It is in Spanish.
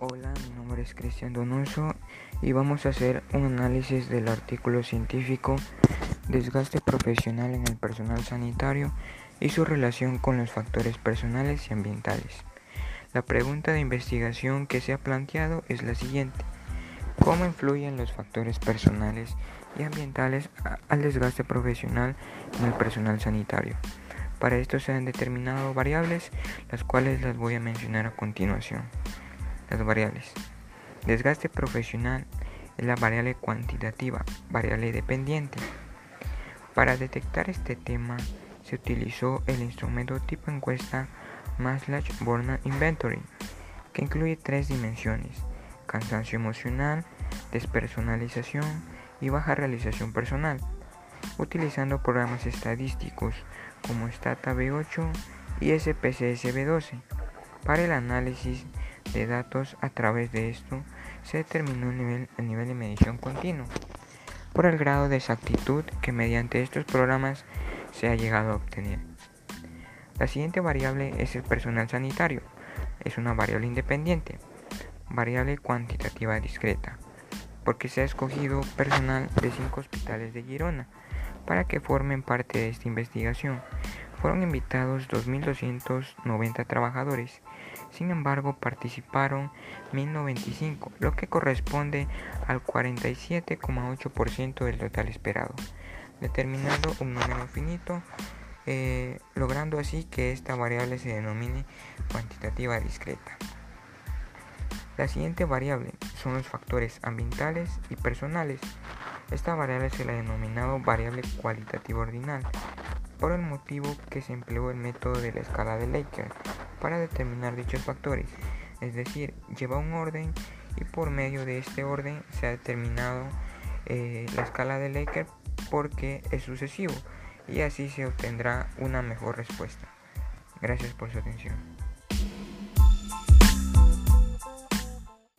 Hola, mi nombre es Cristian Donoso y vamos a hacer un análisis del artículo científico Desgaste profesional en el personal sanitario y su relación con los factores personales y ambientales. La pregunta de investigación que se ha planteado es la siguiente. ¿Cómo influyen los factores personales y ambientales al desgaste profesional en el personal sanitario? Para esto se han determinado variables, las cuales las voy a mencionar a continuación. Las variables. Desgaste profesional es la variable cuantitativa, variable dependiente. Para detectar este tema se utilizó el instrumento tipo encuesta Maslach Borna Inventory, que incluye tres dimensiones, cansancio emocional, despersonalización y baja realización personal, utilizando programas estadísticos como Stata B8 y SPSS B12. Para el análisis de datos a través de esto se determinó el nivel, el nivel de medición continuo por el grado de exactitud que mediante estos programas se ha llegado a obtener. La siguiente variable es el personal sanitario. Es una variable independiente, variable cuantitativa discreta, porque se ha escogido personal de cinco hospitales de Girona para que formen parte de esta investigación. Fueron invitados 2.290 trabajadores, sin embargo participaron 1.095, lo que corresponde al 47,8% del total esperado, determinando un número finito, eh, logrando así que esta variable se denomine cuantitativa discreta. La siguiente variable son los factores ambientales y personales. Esta variable se la ha denominado variable cualitativa ordinal, por el motivo que se empleó el método de la escala de Likert para determinar dichos factores, es decir, lleva un orden y por medio de este orden se ha determinado eh, la escala de Likert porque es sucesivo y así se obtendrá una mejor respuesta. Gracias por su atención.